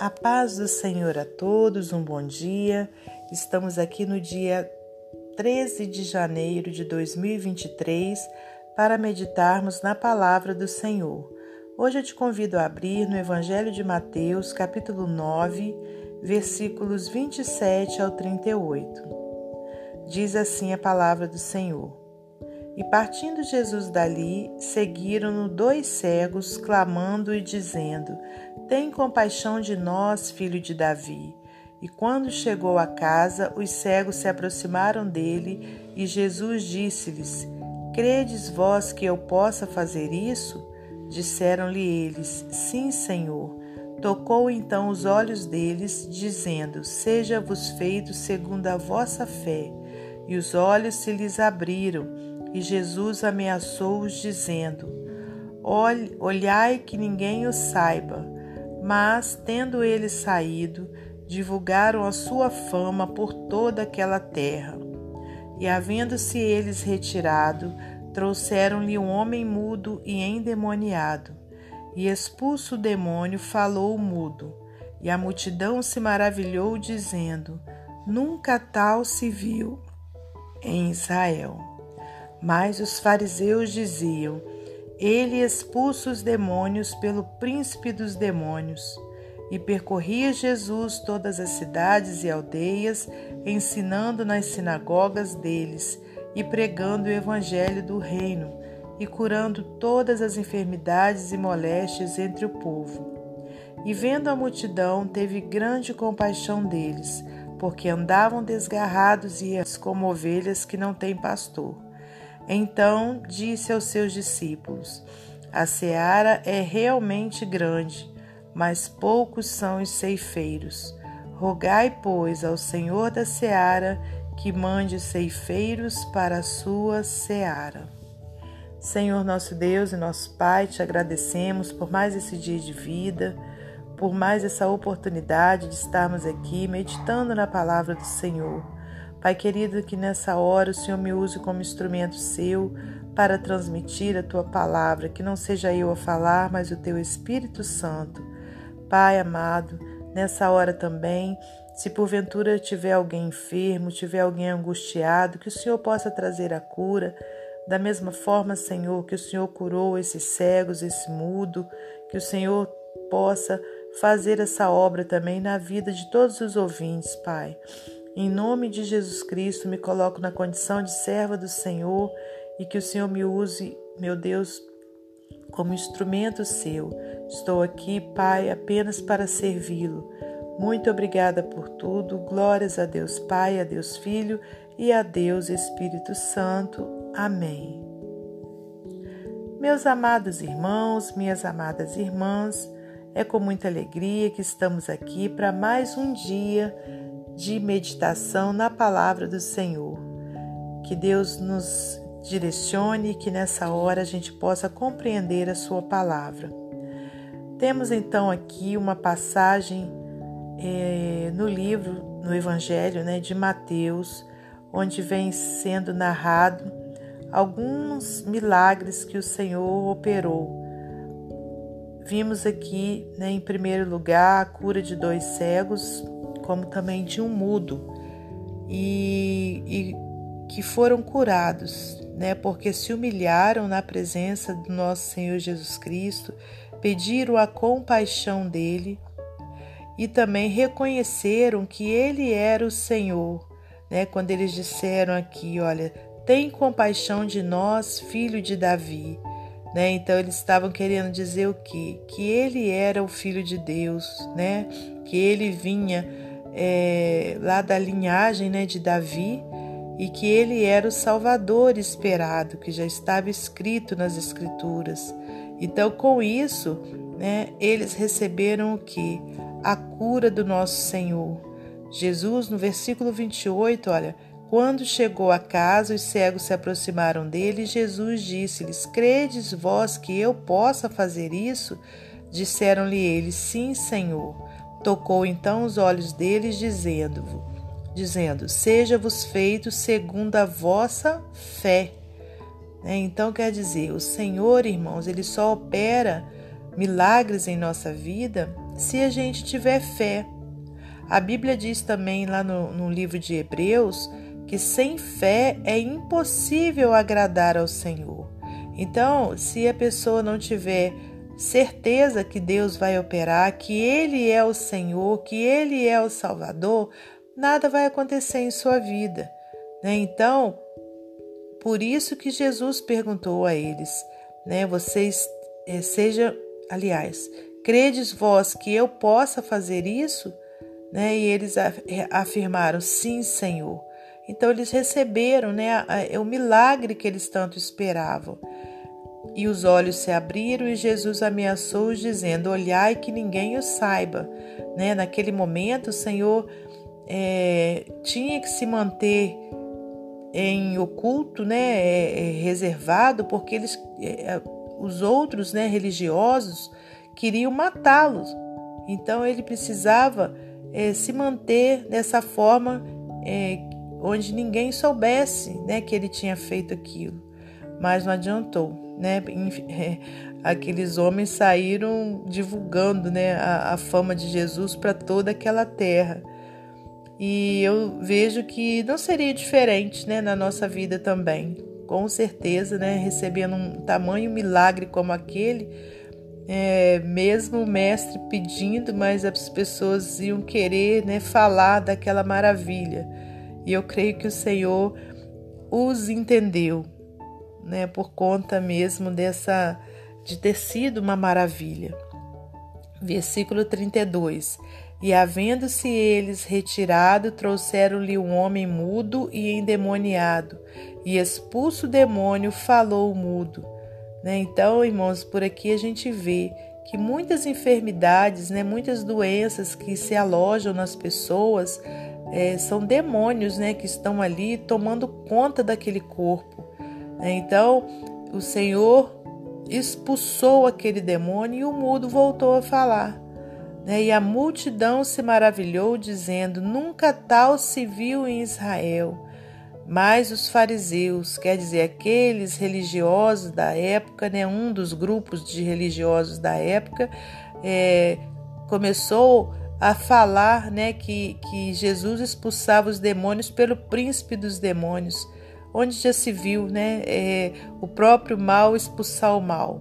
A paz do Senhor a todos, um bom dia. Estamos aqui no dia 13 de janeiro de 2023 para meditarmos na palavra do Senhor. Hoje eu te convido a abrir no Evangelho de Mateus, capítulo 9, versículos 27 ao 38. Diz assim a palavra do Senhor. E partindo Jesus dali, seguiram-no dois cegos, clamando e dizendo: Tem compaixão de nós, filho de Davi. E quando chegou à casa, os cegos se aproximaram dele, e Jesus disse-lhes: Credes vós que eu possa fazer isso? Disseram-lhe eles: Sim, Senhor. Tocou então os olhos deles, dizendo: Seja-vos feito segundo a vossa fé. E os olhos se lhes abriram e Jesus ameaçou-os, dizendo: Olhai que ninguém o saiba. Mas, tendo eles saído, divulgaram a sua fama por toda aquela terra. E, havendo-se eles retirado, trouxeram-lhe um homem mudo e endemoniado. E, expulso o demônio, falou o mudo. E a multidão se maravilhou, dizendo: Nunca tal se viu em Israel. Mas os fariseus diziam: Ele expulsa os demônios pelo príncipe dos demônios. E percorria Jesus todas as cidades e aldeias, ensinando nas sinagogas deles e pregando o evangelho do reino e curando todas as enfermidades e moléstias entre o povo. E vendo a multidão, teve grande compaixão deles, porque andavam desgarrados e como ovelhas que não têm pastor. Então disse aos seus discípulos: A seara é realmente grande, mas poucos são os ceifeiros. Rogai, pois, ao Senhor da seara que mande ceifeiros para a sua seara. Senhor nosso Deus e nosso Pai, te agradecemos por mais esse dia de vida, por mais essa oportunidade de estarmos aqui meditando na palavra do Senhor. Pai querido, que nessa hora o Senhor me use como instrumento seu para transmitir a tua palavra, que não seja eu a falar, mas o teu Espírito Santo. Pai amado, nessa hora também, se porventura tiver alguém enfermo, tiver alguém angustiado, que o Senhor possa trazer a cura. Da mesma forma, Senhor, que o Senhor curou esses cegos, esse mudo, que o Senhor possa fazer essa obra também na vida de todos os ouvintes, Pai. Em nome de Jesus Cristo, me coloco na condição de serva do Senhor e que o Senhor me use, meu Deus, como instrumento seu. Estou aqui, Pai, apenas para servi-lo. Muito obrigada por tudo. Glórias a Deus Pai, a Deus Filho e a Deus Espírito Santo. Amém. Meus amados irmãos, minhas amadas irmãs, é com muita alegria que estamos aqui para mais um dia de meditação na palavra do Senhor. Que Deus nos direcione e que nessa hora a gente possa compreender a Sua palavra. Temos então aqui uma passagem é, no livro, no Evangelho né, de Mateus, onde vem sendo narrado alguns milagres que o Senhor operou. Vimos aqui, né, em primeiro lugar, a cura de dois cegos, como também de um mudo, e, e que foram curados, né? Porque se humilharam na presença do nosso Senhor Jesus Cristo, pediram a compaixão dele e também reconheceram que ele era o Senhor, né? Quando eles disseram aqui, olha, tem compaixão de nós, filho de Davi. Né? Então eles estavam querendo dizer o quê? Que ele era o filho de Deus, né? Que ele vinha é, lá da linhagem né, de Davi e que ele era o Salvador esperado, que já estava escrito nas Escrituras. Então, com isso, né, eles receberam o que? A cura do nosso Senhor. Jesus, no versículo 28, olha, quando chegou a casa, os cegos se aproximaram dele e Jesus disse-lhes: Credes vós que eu possa fazer isso? Disseram-lhe eles: Sim, Senhor. Tocou então os olhos deles, dizendo, dizendo: Seja-vos feito segundo a vossa fé. Né? Então quer dizer, o Senhor, irmãos, ele só opera milagres em nossa vida se a gente tiver fé. A Bíblia diz também lá no, no livro de Hebreus que sem fé é impossível agradar ao Senhor. Então, se a pessoa não tiver certeza que Deus vai operar, que Ele é o Senhor, que Ele é o Salvador, nada vai acontecer em sua vida. Né? Então, por isso que Jesus perguntou a eles, né? Vocês eh, seja, aliás, credes vós que eu possa fazer isso? Né? E eles afirmaram: Sim, Senhor. Então eles receberam né, o milagre que eles tanto esperavam. E os olhos se abriram e Jesus ameaçou-os, dizendo: Olhai que ninguém o saiba. Né? Naquele momento, o Senhor é, tinha que se manter em oculto, né, é, é, reservado, porque eles, os outros né, religiosos queriam matá-los. Então ele precisava se manter dessa forma onde ninguém soubesse né, que ele tinha feito aquilo. Mas não adiantou, né? É, aqueles homens saíram divulgando né, a, a fama de Jesus para toda aquela terra. E eu vejo que não seria diferente né, na nossa vida também. Com certeza, né, recebendo um tamanho milagre como aquele, é, mesmo o mestre pedindo, mas as pessoas iam querer né, falar daquela maravilha. E eu creio que o Senhor os entendeu, né, por conta mesmo dessa de ter sido uma maravilha. Versículo 32. E havendo-se eles retirado, trouxeram-lhe um homem mudo e endemoniado, e expulso o demônio, falou mudo. Né? Então, irmãos, por aqui a gente vê que muitas enfermidades, né, muitas doenças que se alojam nas pessoas é, são demônios né, que estão ali tomando conta daquele corpo. Então, o Senhor expulsou aquele demônio e o mudo voltou a falar. Né? E a multidão se maravilhou, dizendo: Nunca tal se viu em Israel. Mas os fariseus, quer dizer, aqueles religiosos da época, né, um dos grupos de religiosos da época, é, começou a falar né, que, que Jesus expulsava os demônios pelo príncipe dos demônios, onde já se viu né, é, o próprio mal expulsar o mal.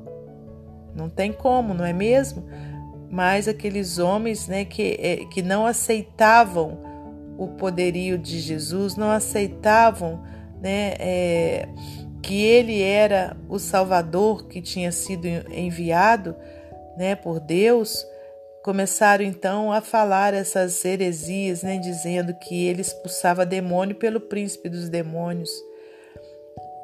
Não tem como, não é mesmo? Mas aqueles homens né, que, é, que não aceitavam o poderio de Jesus, não aceitavam né, é, que ele era o Salvador que tinha sido enviado né, por Deus, começaram então a falar essas heresias, né, dizendo que ele expulsava demônio pelo príncipe dos demônios.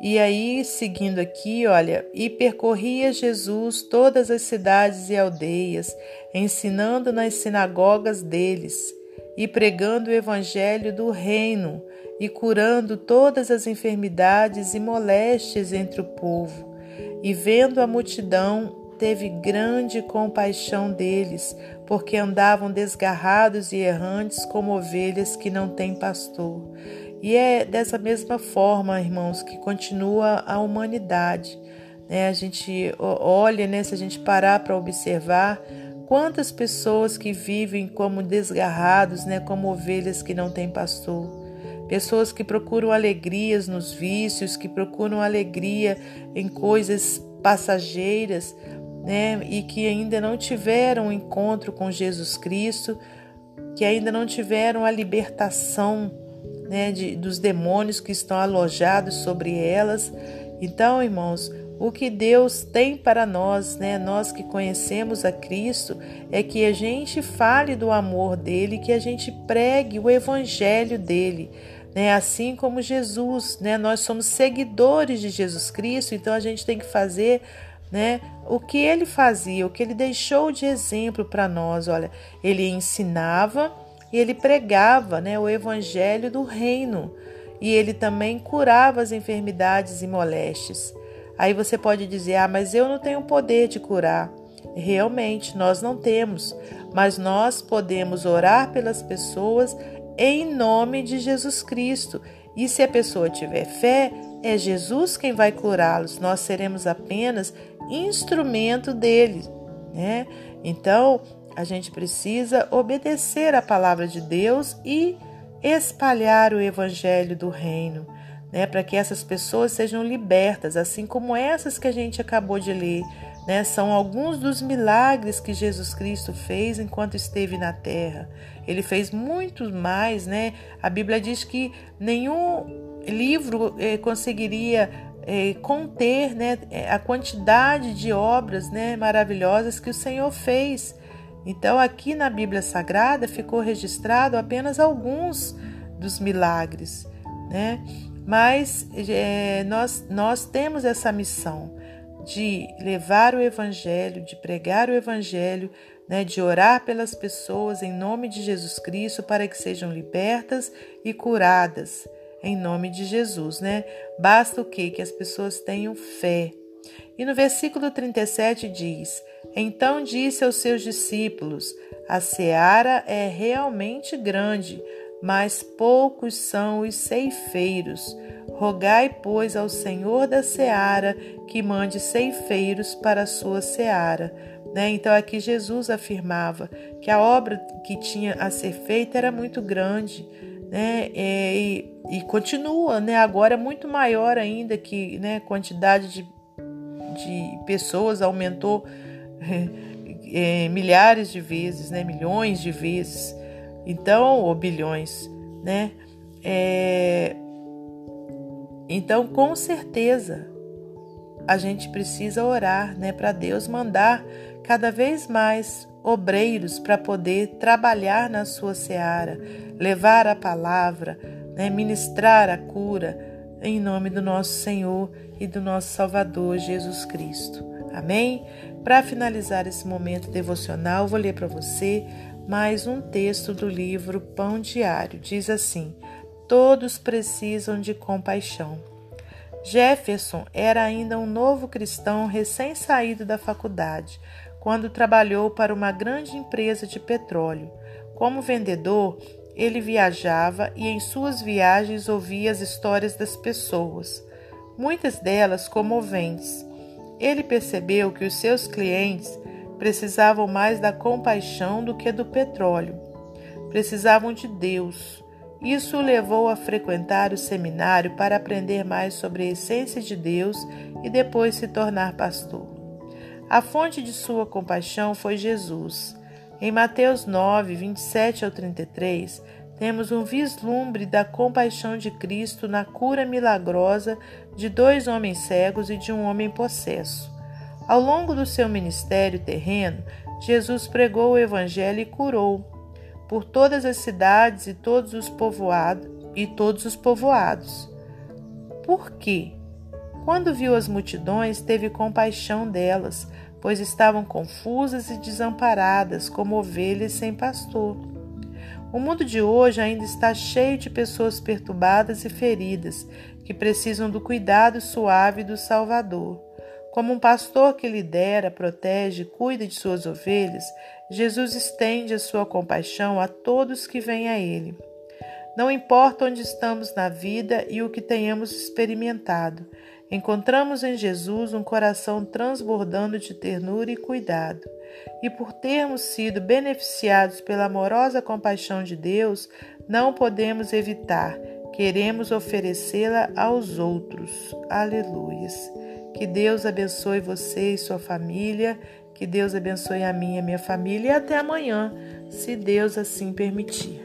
E aí, seguindo aqui, olha, e percorria Jesus todas as cidades e aldeias, ensinando nas sinagogas deles e pregando o evangelho do reino e curando todas as enfermidades e moléstias entre o povo. E vendo a multidão, teve grande compaixão deles, porque andavam desgarrados e errantes como ovelhas que não têm pastor. E é dessa mesma forma, irmãos, que continua a humanidade. Né? A gente olha, né? se a gente parar para observar, Quantas pessoas que vivem como desgarrados, né, como ovelhas que não têm pastor. Pessoas que procuram alegrias nos vícios, que procuram alegria em coisas passageiras, né, e que ainda não tiveram um encontro com Jesus Cristo, que ainda não tiveram a libertação, né, de, dos demônios que estão alojados sobre elas. Então, irmãos, o que Deus tem para nós, né? Nós que conhecemos a Cristo, é que a gente fale do amor dele, que a gente pregue o evangelho dele, né? Assim como Jesus, né? Nós somos seguidores de Jesus Cristo, então a gente tem que fazer, né? O que ele fazia, o que ele deixou de exemplo para nós. Olha, ele ensinava e ele pregava, né? O evangelho do reino e ele também curava as enfermidades e moléstias. Aí você pode dizer: ah, mas eu não tenho poder de curar. Realmente, nós não temos, mas nós podemos orar pelas pessoas em nome de Jesus Cristo. E se a pessoa tiver fé, é Jesus quem vai curá-los. Nós seremos apenas instrumento dele, né? Então, a gente precisa obedecer a palavra de Deus e espalhar o evangelho do reino, né, para que essas pessoas sejam libertas, assim como essas que a gente acabou de ler. Né, são alguns dos milagres que Jesus Cristo fez enquanto esteve na terra. Ele fez muito mais, né? A Bíblia diz que nenhum livro eh, conseguiria eh, conter né, a quantidade de obras né, maravilhosas que o Senhor fez. Então, aqui na Bíblia Sagrada ficou registrado apenas alguns dos milagres, né? Mas é, nós, nós temos essa missão de levar o Evangelho, de pregar o Evangelho, né, de orar pelas pessoas em nome de Jesus Cristo para que sejam libertas e curadas em nome de Jesus, né? Basta o quê? Que as pessoas tenham fé. E no versículo 37 diz: Então disse aos seus discípulos: A seara é realmente grande, mas poucos são os ceifeiros. Rogai, pois, ao Senhor da seara que mande ceifeiros para a sua seara. Né? Então, aqui Jesus afirmava que a obra que tinha a ser feita era muito grande. Né? E, e continua, né? agora é muito maior ainda que né, quantidade de, de pessoas aumentou é, milhares de vezes, né? milhões de vezes. Então, ou bilhões, né? É... Então, com certeza, a gente precisa orar, né, para Deus mandar cada vez mais obreiros para poder trabalhar na sua seara, levar a palavra, né, ministrar a cura, em nome do nosso Senhor e do nosso Salvador Jesus Cristo. Amém? Para finalizar esse momento devocional, vou ler para você mais um texto do livro Pão Diário. Diz assim: Todos precisam de compaixão. Jefferson era ainda um novo cristão recém-saído da faculdade, quando trabalhou para uma grande empresa de petróleo. Como vendedor, ele viajava e em suas viagens ouvia as histórias das pessoas, muitas delas comoventes. Ele percebeu que os seus clientes precisavam mais da compaixão do que do petróleo. Precisavam de Deus. Isso o levou a frequentar o seminário para aprender mais sobre a essência de Deus e depois se tornar pastor. A fonte de sua compaixão foi Jesus. Em Mateus 9, 27 ao 33, temos um vislumbre da compaixão de Cristo na cura milagrosa de dois homens cegos e de um homem possesso. Ao longo do seu ministério terreno, Jesus pregou o evangelho e curou por todas as cidades e todos os povoados e todos os povoados. Por quê? Quando viu as multidões, teve compaixão delas, pois estavam confusas e desamparadas, como ovelhas sem pastor. O mundo de hoje ainda está cheio de pessoas perturbadas e feridas, que precisam do cuidado suave do Salvador. Como um pastor que lidera, protege e cuida de suas ovelhas, Jesus estende a sua compaixão a todos que vêm a Ele. Não importa onde estamos na vida e o que tenhamos experimentado, encontramos em Jesus um coração transbordando de ternura e cuidado. E por termos sido beneficiados pela amorosa compaixão de Deus, não podemos evitar, queremos oferecê-la aos outros. Aleluias. Que Deus abençoe você e sua família. Que Deus abençoe a minha e a minha família. E até amanhã, se Deus assim permitir.